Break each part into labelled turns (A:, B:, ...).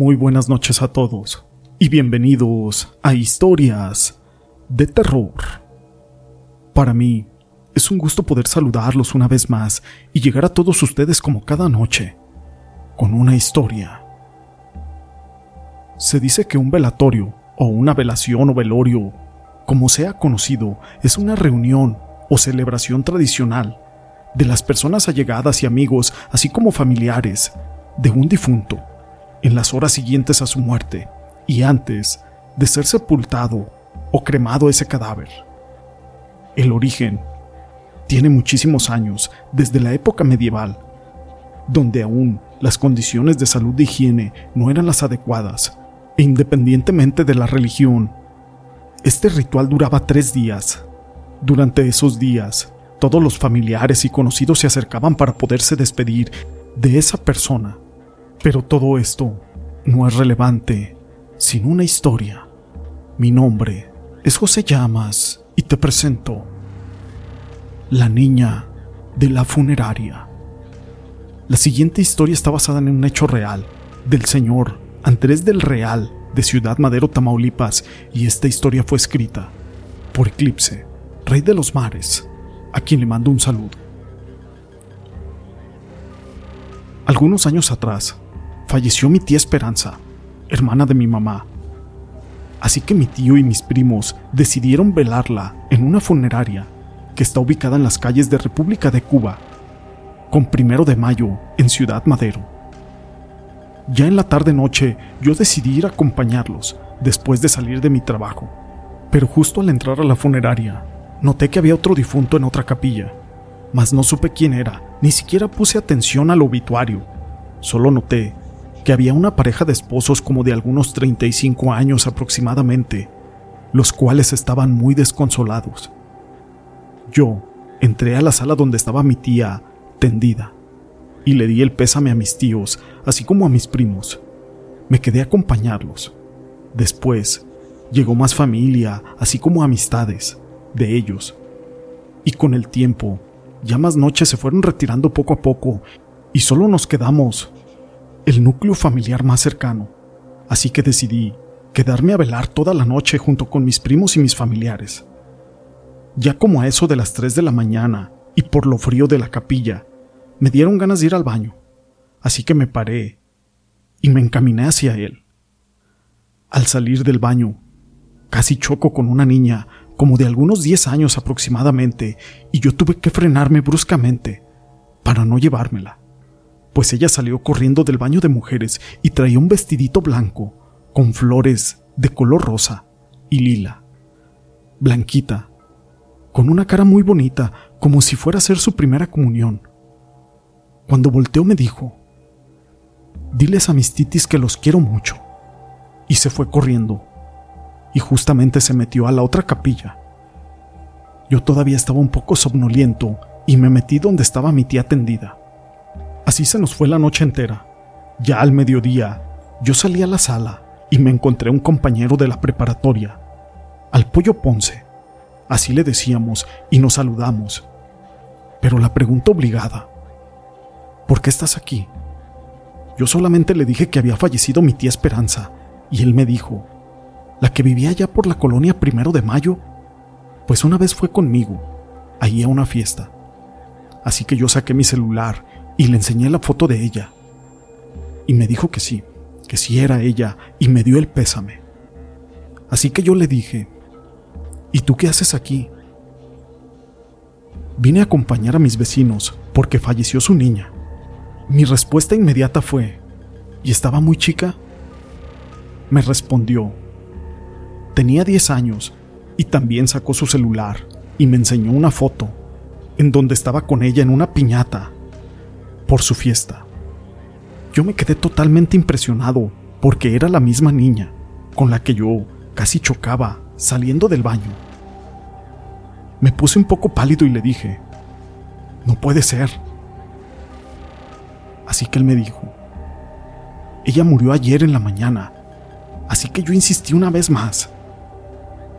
A: Muy buenas noches a todos y bienvenidos a Historias de Terror. Para mí es un gusto poder saludarlos una vez más y llegar a todos ustedes como cada noche, con una historia. Se dice que un velatorio o una velación o velorio, como sea conocido, es una reunión o celebración tradicional de las personas allegadas y amigos, así como familiares, de un difunto en las horas siguientes a su muerte y antes de ser sepultado o cremado ese cadáver. El origen tiene muchísimos años, desde la época medieval, donde aún las condiciones de salud de higiene no eran las adecuadas, e independientemente de la religión, este ritual duraba tres días. Durante esos días, todos los familiares y conocidos se acercaban para poderse despedir de esa persona pero todo esto no es relevante sin una historia. Mi nombre es José Llamas y te presento La niña de la funeraria. La siguiente historia está basada en un hecho real del señor Andrés del Real de Ciudad Madero, Tamaulipas, y esta historia fue escrita por Eclipse, rey de los mares, a quien le mando un saludo. Algunos años atrás, falleció mi tía Esperanza, hermana de mi mamá. Así que mi tío y mis primos decidieron velarla en una funeraria que está ubicada en las calles de República de Cuba, con primero de mayo en Ciudad Madero. Ya en la tarde-noche yo decidí ir a acompañarlos después de salir de mi trabajo, pero justo al entrar a la funeraria noté que había otro difunto en otra capilla, mas no supe quién era, ni siquiera puse atención al obituario, solo noté que había una pareja de esposos como de algunos 35 años aproximadamente, los cuales estaban muy desconsolados. Yo entré a la sala donde estaba mi tía tendida y le di el pésame a mis tíos, así como a mis primos. Me quedé a acompañarlos. Después llegó más familia, así como amistades de ellos. Y con el tiempo, ya más noches se fueron retirando poco a poco y solo nos quedamos el núcleo familiar más cercano, así que decidí quedarme a velar toda la noche junto con mis primos y mis familiares. Ya como a eso de las 3 de la mañana y por lo frío de la capilla, me dieron ganas de ir al baño, así que me paré y me encaminé hacia él. Al salir del baño, casi choco con una niña como de algunos 10 años aproximadamente y yo tuve que frenarme bruscamente para no llevármela pues ella salió corriendo del baño de mujeres y traía un vestidito blanco con flores de color rosa y lila. Blanquita, con una cara muy bonita, como si fuera a ser su primera comunión. Cuando volteó me dijo, diles a mis titis que los quiero mucho. Y se fue corriendo, y justamente se metió a la otra capilla. Yo todavía estaba un poco somnoliento y me metí donde estaba mi tía tendida. Así se nos fue la noche entera. Ya al mediodía, yo salí a la sala y me encontré un compañero de la preparatoria, al pollo Ponce. Así le decíamos y nos saludamos. Pero la pregunta obligada, ¿por qué estás aquí? Yo solamente le dije que había fallecido mi tía Esperanza y él me dijo, la que vivía allá por la colonia primero de mayo, pues una vez fue conmigo, ahí a una fiesta. Así que yo saqué mi celular y le enseñé la foto de ella. Y me dijo que sí, que sí era ella, y me dio el pésame. Así que yo le dije, ¿y tú qué haces aquí? Vine a acompañar a mis vecinos porque falleció su niña. Mi respuesta inmediata fue, ¿y estaba muy chica? Me respondió, tenía 10 años y también sacó su celular y me enseñó una foto en donde estaba con ella en una piñata por su fiesta. Yo me quedé totalmente impresionado porque era la misma niña con la que yo casi chocaba saliendo del baño. Me puse un poco pálido y le dije, no puede ser. Así que él me dijo, ella murió ayer en la mañana, así que yo insistí una vez más.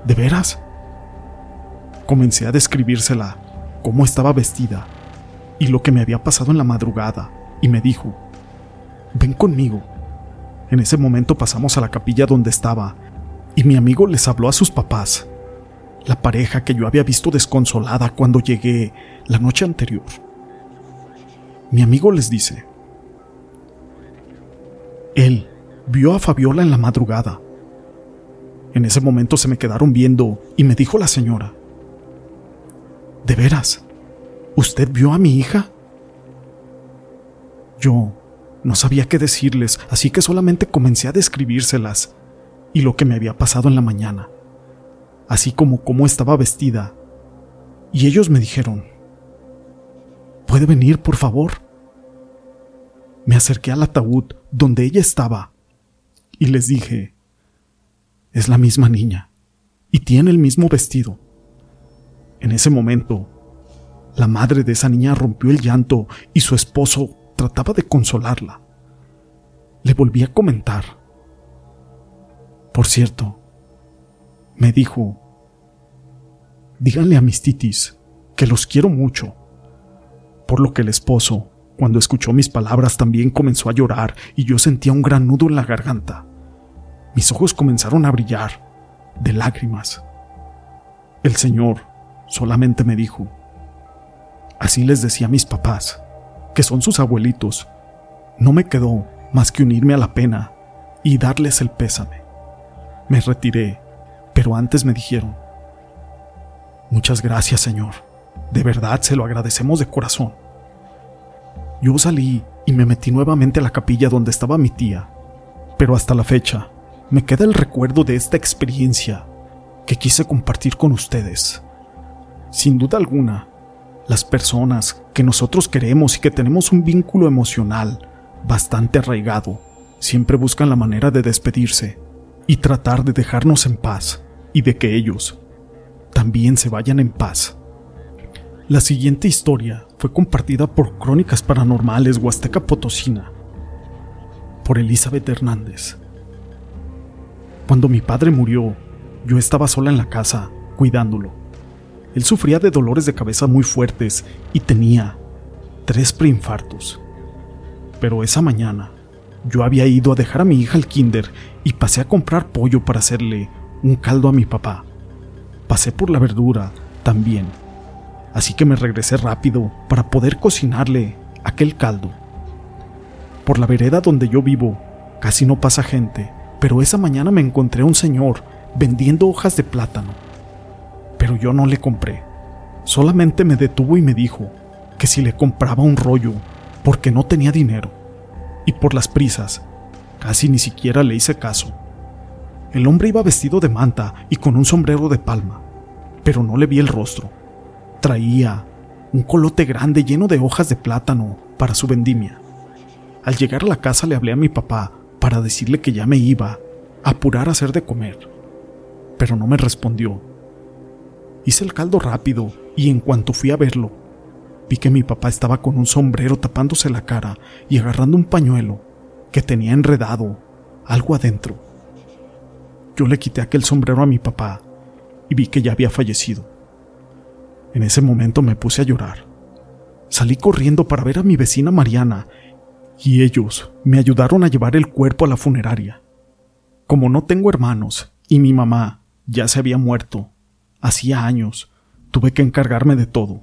A: ¿De veras? Comencé a describírsela, cómo estaba vestida, y lo que me había pasado en la madrugada, y me dijo, ven conmigo. En ese momento pasamos a la capilla donde estaba y mi amigo les habló a sus papás, la pareja que yo había visto desconsolada cuando llegué la noche anterior. Mi amigo les dice, él vio a Fabiola en la madrugada. En ese momento se me quedaron viendo y me dijo la señora, ¿De veras? ¿Usted vio a mi hija? Yo no sabía qué decirles, así que solamente comencé a describírselas y lo que me había pasado en la mañana, así como cómo estaba vestida. Y ellos me dijeron, ¿puede venir, por favor? Me acerqué al ataúd donde ella estaba y les dije, es la misma niña y tiene el mismo vestido. En ese momento, la madre de esa niña rompió el llanto y su esposo trataba de consolarla. Le volví a comentar. Por cierto, me dijo, díganle a mis titis que los quiero mucho, por lo que el esposo cuando escuchó mis palabras también comenzó a llorar y yo sentía un gran nudo en la garganta. Mis ojos comenzaron a brillar, de lágrimas. El Señor solamente me dijo, así les decía a mis papás, que son sus abuelitos. No me quedó más que unirme a la pena y darles el pésame. Me retiré, pero antes me dijeron, Muchas gracias, Señor. De verdad se lo agradecemos de corazón. Yo salí y me metí nuevamente a la capilla donde estaba mi tía, pero hasta la fecha me queda el recuerdo de esta experiencia que quise compartir con ustedes. Sin duda alguna, las personas que nosotros queremos y que tenemos un vínculo emocional bastante arraigado siempre buscan la manera de despedirse y tratar de dejarnos en paz y de que ellos también se vayan en paz. La siguiente historia fue compartida por Crónicas Paranormales Huasteca Potosina, por Elizabeth Hernández. Cuando mi padre murió, yo estaba sola en la casa, cuidándolo. Él sufría de dolores de cabeza muy fuertes y tenía tres preinfartos. Pero esa mañana, yo había ido a dejar a mi hija al kinder y pasé a comprar pollo para hacerle un caldo a mi papá. Pasé por la verdura también así que me regresé rápido para poder cocinarle aquel caldo. Por la vereda donde yo vivo casi no pasa gente, pero esa mañana me encontré a un señor vendiendo hojas de plátano. Yo no le compré, solamente me detuvo y me dijo que si le compraba un rollo porque no tenía dinero. Y por las prisas, casi ni siquiera le hice caso. El hombre iba vestido de manta y con un sombrero de palma, pero no le vi el rostro. Traía un colote grande lleno de hojas de plátano para su vendimia. Al llegar a la casa le hablé a mi papá para decirle que ya me iba a apurar a hacer de comer, pero no me respondió. Hice el caldo rápido y en cuanto fui a verlo, vi que mi papá estaba con un sombrero tapándose la cara y agarrando un pañuelo que tenía enredado algo adentro. Yo le quité aquel sombrero a mi papá y vi que ya había fallecido. En ese momento me puse a llorar. Salí corriendo para ver a mi vecina Mariana y ellos me ayudaron a llevar el cuerpo a la funeraria. Como no tengo hermanos y mi mamá ya se había muerto, hacía años, tuve que encargarme de todo.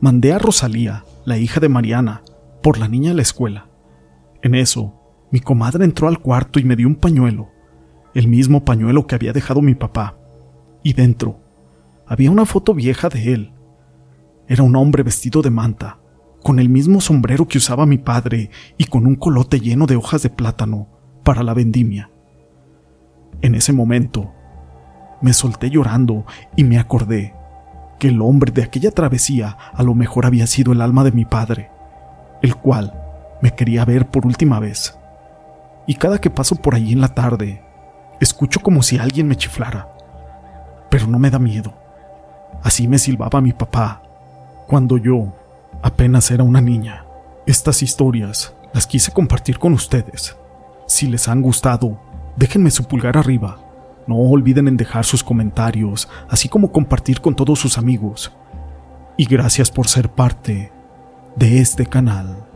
A: Mandé a Rosalía, la hija de Mariana, por la niña a la escuela. En eso, mi comadre entró al cuarto y me dio un pañuelo, el mismo pañuelo que había dejado mi papá, y dentro había una foto vieja de él. Era un hombre vestido de manta, con el mismo sombrero que usaba mi padre y con un colote lleno de hojas de plátano para la vendimia. En ese momento, me solté llorando y me acordé que el hombre de aquella travesía a lo mejor había sido el alma de mi padre, el cual me quería ver por última vez. Y cada que paso por allí en la tarde, escucho como si alguien me chiflara, pero no me da miedo. Así me silbaba mi papá cuando yo apenas era una niña. Estas historias las quise compartir con ustedes. Si les han gustado, déjenme su pulgar arriba. No olviden en dejar sus comentarios, así como compartir con todos sus amigos. Y gracias por ser parte de este canal.